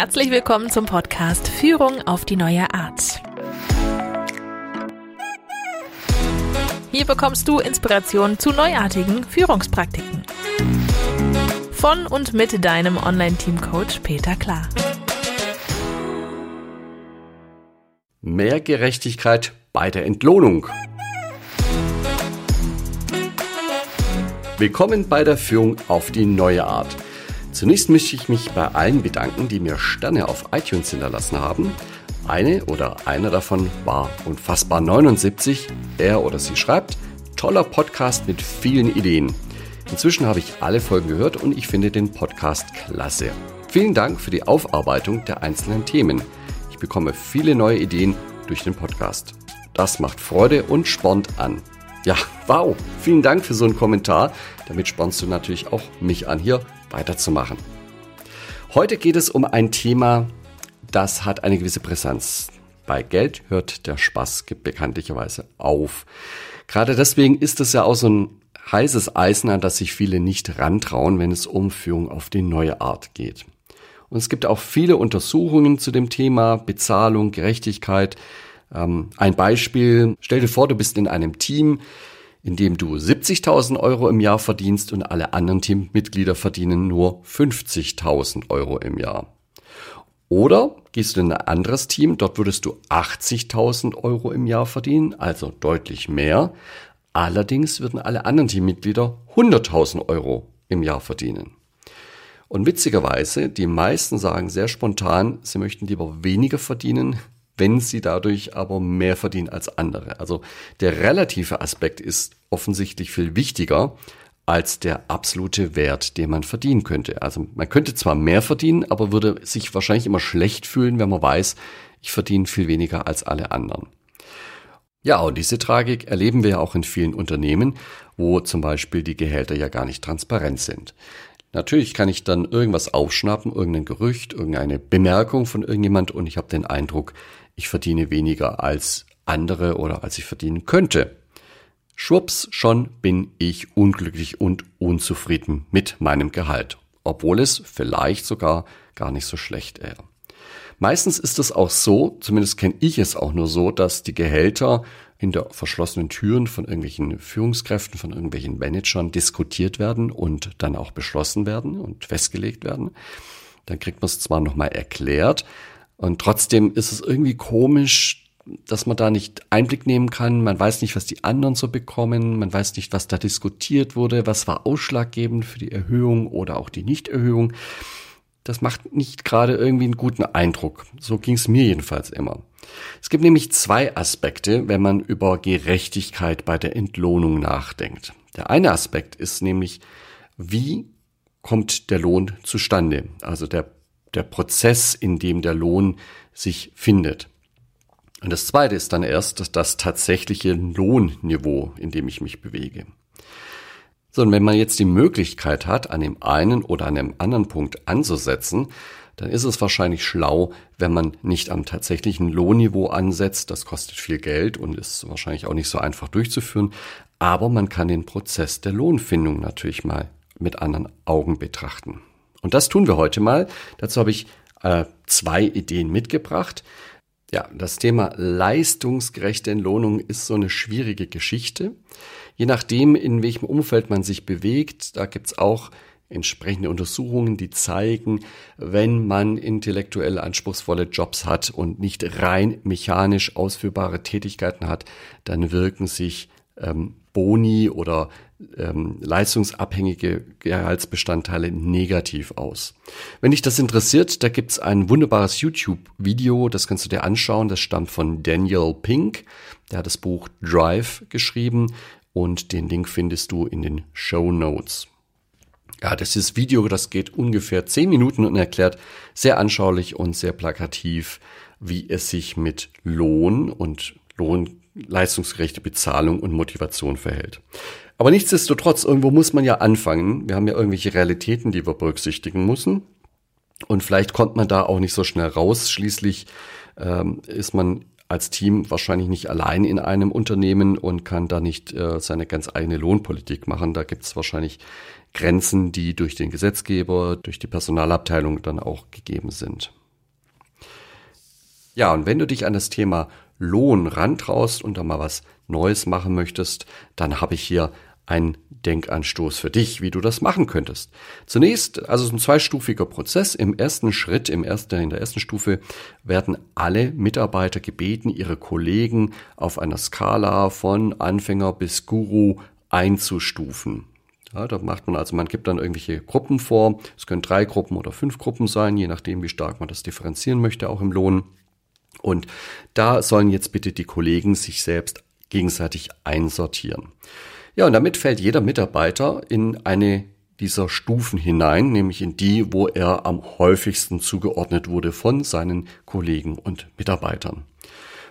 Herzlich willkommen zum Podcast Führung auf die neue Art. Hier bekommst du Inspiration zu neuartigen Führungspraktiken. Von und mit deinem Online-Team-Coach Peter Klar. Mehr Gerechtigkeit bei der Entlohnung. Willkommen bei der Führung auf die neue Art. Zunächst möchte ich mich bei allen bedanken, die mir Sterne auf iTunes hinterlassen haben. Eine oder einer davon war unfassbar 79. Er oder sie schreibt, toller Podcast mit vielen Ideen. Inzwischen habe ich alle Folgen gehört und ich finde den Podcast klasse. Vielen Dank für die Aufarbeitung der einzelnen Themen. Ich bekomme viele neue Ideen durch den Podcast. Das macht Freude und spornt an. Ja, wow, vielen Dank für so einen Kommentar. Damit spornst du natürlich auch mich an, hier weiterzumachen. Heute geht es um ein Thema, das hat eine gewisse Brisanz. Bei Geld hört der Spaß bekanntlicherweise auf. Gerade deswegen ist es ja auch so ein heißes Eisen, an das sich viele nicht rantrauen, wenn es um Führung auf die neue Art geht. Und es gibt auch viele Untersuchungen zu dem Thema Bezahlung, Gerechtigkeit. Ähm, ein Beispiel, stell dir vor, du bist in einem Team, in dem du 70.000 Euro im Jahr verdienst und alle anderen Teammitglieder verdienen nur 50.000 Euro im Jahr. Oder gehst du in ein anderes Team, dort würdest du 80.000 Euro im Jahr verdienen, also deutlich mehr. Allerdings würden alle anderen Teammitglieder 100.000 Euro im Jahr verdienen. Und witzigerweise, die meisten sagen sehr spontan, sie möchten lieber weniger verdienen, wenn sie dadurch aber mehr verdienen als andere. Also der relative Aspekt ist offensichtlich viel wichtiger als der absolute Wert, den man verdienen könnte. Also man könnte zwar mehr verdienen, aber würde sich wahrscheinlich immer schlecht fühlen, wenn man weiß, ich verdiene viel weniger als alle anderen. Ja, und diese Tragik erleben wir ja auch in vielen Unternehmen, wo zum Beispiel die Gehälter ja gar nicht transparent sind. Natürlich kann ich dann irgendwas aufschnappen, irgendein Gerücht, irgendeine Bemerkung von irgendjemand und ich habe den Eindruck, ich verdiene weniger als andere oder als ich verdienen könnte. Schwupps, schon bin ich unglücklich und unzufrieden mit meinem Gehalt, obwohl es vielleicht sogar gar nicht so schlecht wäre. Meistens ist es auch so, zumindest kenne ich es auch nur so, dass die Gehälter hinter verschlossenen Türen von irgendwelchen Führungskräften, von irgendwelchen Managern diskutiert werden und dann auch beschlossen werden und festgelegt werden. Dann kriegt man es zwar nochmal erklärt, und trotzdem ist es irgendwie komisch, dass man da nicht Einblick nehmen kann. Man weiß nicht, was die anderen so bekommen. Man weiß nicht, was da diskutiert wurde. Was war ausschlaggebend für die Erhöhung oder auch die Nichterhöhung. Das macht nicht gerade irgendwie einen guten Eindruck. So ging es mir jedenfalls immer. Es gibt nämlich zwei Aspekte, wenn man über Gerechtigkeit bei der Entlohnung nachdenkt. Der eine Aspekt ist nämlich, wie kommt der Lohn zustande? Also der der Prozess, in dem der Lohn sich findet. Und das zweite ist dann erst das, tatsächliche Lohnniveau, in dem ich mich bewege. So, und wenn man jetzt die Möglichkeit hat, an dem einen oder an dem anderen Punkt anzusetzen, dann ist es wahrscheinlich schlau, wenn man nicht am tatsächlichen Lohnniveau ansetzt. Das kostet viel Geld und ist wahrscheinlich auch nicht so einfach durchzuführen. Aber man kann den Prozess der Lohnfindung natürlich mal mit anderen Augen betrachten. Und das tun wir heute mal. Dazu habe ich äh, zwei Ideen mitgebracht. Ja, das Thema leistungsgerechte Entlohnung ist so eine schwierige Geschichte. Je nachdem, in welchem Umfeld man sich bewegt, da gibt's auch entsprechende Untersuchungen, die zeigen, wenn man intellektuell anspruchsvolle Jobs hat und nicht rein mechanisch ausführbare Tätigkeiten hat, dann wirken sich ähm, Boni oder ähm, leistungsabhängige Gehaltsbestandteile negativ aus. Wenn dich das interessiert, da gibt's ein wunderbares YouTube-Video, das kannst du dir anschauen. Das stammt von Daniel Pink. Der hat das Buch Drive geschrieben und den Link findest du in den Show Notes. Ja, das ist Video, das geht ungefähr zehn Minuten und erklärt sehr anschaulich und sehr plakativ, wie es sich mit Lohn und Lohn leistungsgerechte Bezahlung und Motivation verhält. Aber nichtsdestotrotz, irgendwo muss man ja anfangen. Wir haben ja irgendwelche Realitäten, die wir berücksichtigen müssen. Und vielleicht kommt man da auch nicht so schnell raus. Schließlich ähm, ist man als Team wahrscheinlich nicht allein in einem Unternehmen und kann da nicht äh, seine ganz eigene Lohnpolitik machen. Da gibt es wahrscheinlich Grenzen, die durch den Gesetzgeber, durch die Personalabteilung dann auch gegeben sind. Ja, und wenn du dich an das Thema Lohn rantraust und da mal was Neues machen möchtest, dann habe ich hier einen Denkanstoß für dich, wie du das machen könntest. Zunächst, also ein zweistufiger Prozess. Im ersten Schritt, im ersten, in der ersten Stufe werden alle Mitarbeiter gebeten, ihre Kollegen auf einer Skala von Anfänger bis Guru einzustufen. Ja, da macht man also, man gibt dann irgendwelche Gruppen vor. Es können drei Gruppen oder fünf Gruppen sein, je nachdem, wie stark man das differenzieren möchte, auch im Lohn. Und da sollen jetzt bitte die Kollegen sich selbst gegenseitig einsortieren. Ja, und damit fällt jeder Mitarbeiter in eine dieser Stufen hinein, nämlich in die, wo er am häufigsten zugeordnet wurde von seinen Kollegen und Mitarbeitern.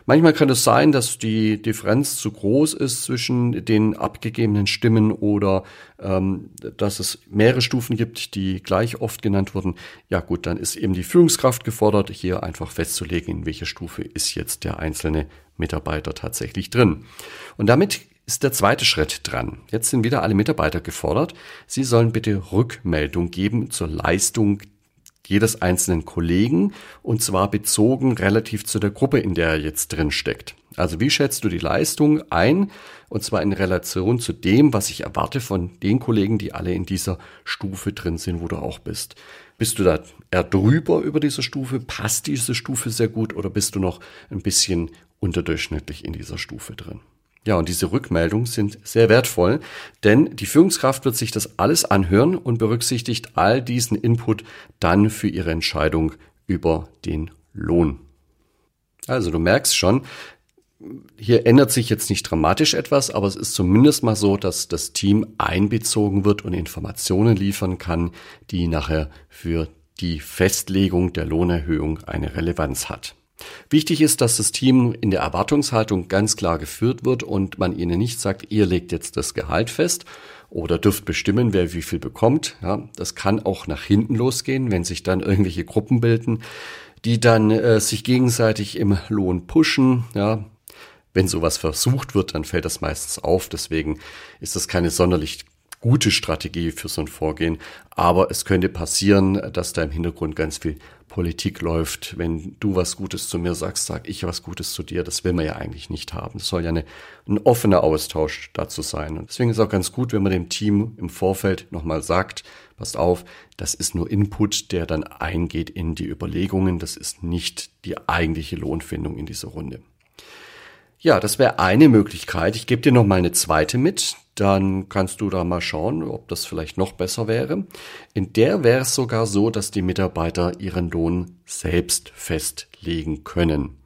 Manchmal kann es sein, dass die Differenz zu groß ist zwischen den abgegebenen Stimmen oder ähm, dass es mehrere Stufen gibt, die gleich oft genannt wurden. Ja gut, dann ist eben die Führungskraft gefordert, hier einfach festzulegen, in welcher Stufe ist jetzt der einzelne Mitarbeiter tatsächlich drin. Und damit ist der zweite Schritt dran. Jetzt sind wieder alle Mitarbeiter gefordert. Sie sollen bitte Rückmeldung geben zur Leistung jedes einzelnen Kollegen und zwar bezogen relativ zu der Gruppe, in der er jetzt drin steckt. Also wie schätzt du die Leistung ein und zwar in Relation zu dem, was ich erwarte von den Kollegen, die alle in dieser Stufe drin sind, wo du auch bist. Bist du da eher drüber über diese Stufe? Passt diese Stufe sehr gut oder bist du noch ein bisschen unterdurchschnittlich in dieser Stufe drin? Ja, und diese Rückmeldungen sind sehr wertvoll, denn die Führungskraft wird sich das alles anhören und berücksichtigt all diesen Input dann für ihre Entscheidung über den Lohn. Also du merkst schon, hier ändert sich jetzt nicht dramatisch etwas, aber es ist zumindest mal so, dass das Team einbezogen wird und Informationen liefern kann, die nachher für die Festlegung der Lohnerhöhung eine Relevanz hat. Wichtig ist, dass das Team in der Erwartungshaltung ganz klar geführt wird und man ihnen nicht sagt, ihr legt jetzt das Gehalt fest oder dürft bestimmen, wer wie viel bekommt. Ja, das kann auch nach hinten losgehen, wenn sich dann irgendwelche Gruppen bilden, die dann äh, sich gegenseitig im Lohn pushen. Ja, wenn sowas versucht wird, dann fällt das meistens auf. Deswegen ist das keine sonderlich gute Strategie für so ein Vorgehen. Aber es könnte passieren, dass da im Hintergrund ganz viel Politik läuft. Wenn du was Gutes zu mir sagst, sag ich was Gutes zu dir. Das will man ja eigentlich nicht haben. Es soll ja eine, ein offener Austausch dazu sein. Und deswegen ist auch ganz gut, wenn man dem Team im Vorfeld nochmal sagt, passt auf, das ist nur Input, der dann eingeht in die Überlegungen. Das ist nicht die eigentliche Lohnfindung in dieser Runde. Ja, das wäre eine Möglichkeit. Ich gebe dir noch mal eine zweite mit. Dann kannst du da mal schauen, ob das vielleicht noch besser wäre. In der wäre es sogar so, dass die Mitarbeiter ihren Lohn selbst festlegen können.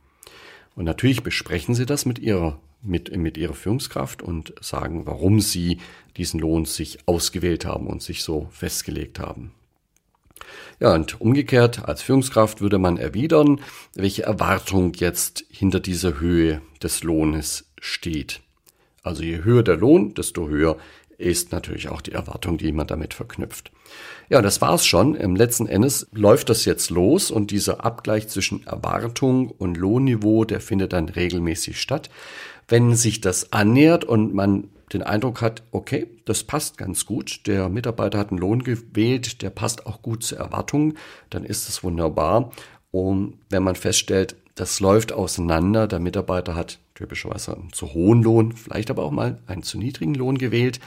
Und natürlich besprechen sie das mit ihrer, mit, mit ihrer Führungskraft und sagen, warum sie diesen Lohn sich ausgewählt haben und sich so festgelegt haben. Ja, und umgekehrt, als Führungskraft würde man erwidern, welche Erwartung jetzt hinter dieser Höhe des Lohnes steht. Also je höher der Lohn, desto höher ist natürlich auch die Erwartung, die man damit verknüpft. Ja, das war's schon. Im letzten Endes läuft das jetzt los und dieser Abgleich zwischen Erwartung und Lohnniveau, der findet dann regelmäßig statt. Wenn sich das annähert und man den Eindruck hat, okay, das passt ganz gut, der Mitarbeiter hat einen Lohn gewählt, der passt auch gut zur Erwartung, dann ist es wunderbar. Und wenn man feststellt, das läuft auseinander, der Mitarbeiter hat typischerweise einen zu hohen Lohn, vielleicht aber auch mal einen zu niedrigen Lohn gewählt,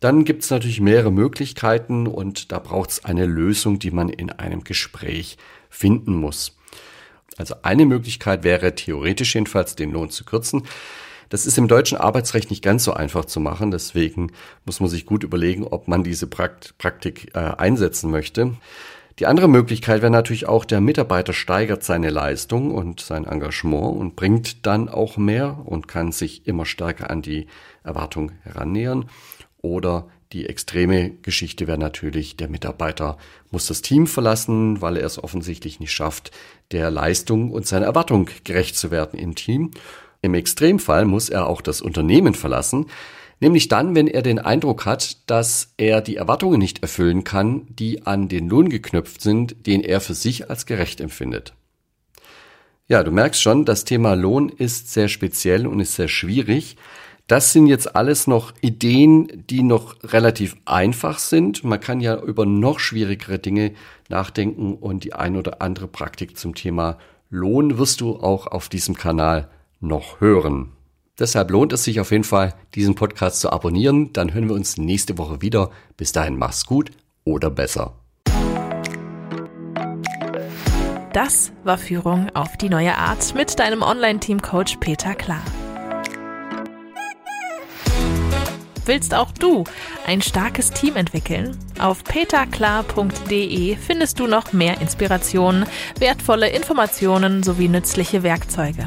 dann gibt es natürlich mehrere Möglichkeiten und da braucht es eine Lösung, die man in einem Gespräch finden muss. Also eine Möglichkeit wäre theoretisch jedenfalls den Lohn zu kürzen. Das ist im deutschen Arbeitsrecht nicht ganz so einfach zu machen. Deswegen muss man sich gut überlegen, ob man diese Praktik äh, einsetzen möchte. Die andere Möglichkeit wäre natürlich auch, der Mitarbeiter steigert seine Leistung und sein Engagement und bringt dann auch mehr und kann sich immer stärker an die Erwartung herannähern. Oder die extreme Geschichte wäre natürlich, der Mitarbeiter muss das Team verlassen, weil er es offensichtlich nicht schafft, der Leistung und seiner Erwartung gerecht zu werden im Team. Im Extremfall muss er auch das Unternehmen verlassen, nämlich dann, wenn er den Eindruck hat, dass er die Erwartungen nicht erfüllen kann, die an den Lohn geknüpft sind, den er für sich als gerecht empfindet. Ja, du merkst schon, das Thema Lohn ist sehr speziell und ist sehr schwierig. Das sind jetzt alles noch Ideen, die noch relativ einfach sind. Man kann ja über noch schwierigere Dinge nachdenken und die ein oder andere Praktik zum Thema Lohn wirst du auch auf diesem Kanal noch hören. Deshalb lohnt es sich auf jeden Fall, diesen Podcast zu abonnieren. Dann hören wir uns nächste Woche wieder. Bis dahin mach's gut oder besser. Das war Führung auf die neue Art mit deinem Online-Team-Coach Peter Klar. Willst auch du ein starkes Team entwickeln? Auf peterklar.de findest du noch mehr Inspirationen, wertvolle Informationen sowie nützliche Werkzeuge.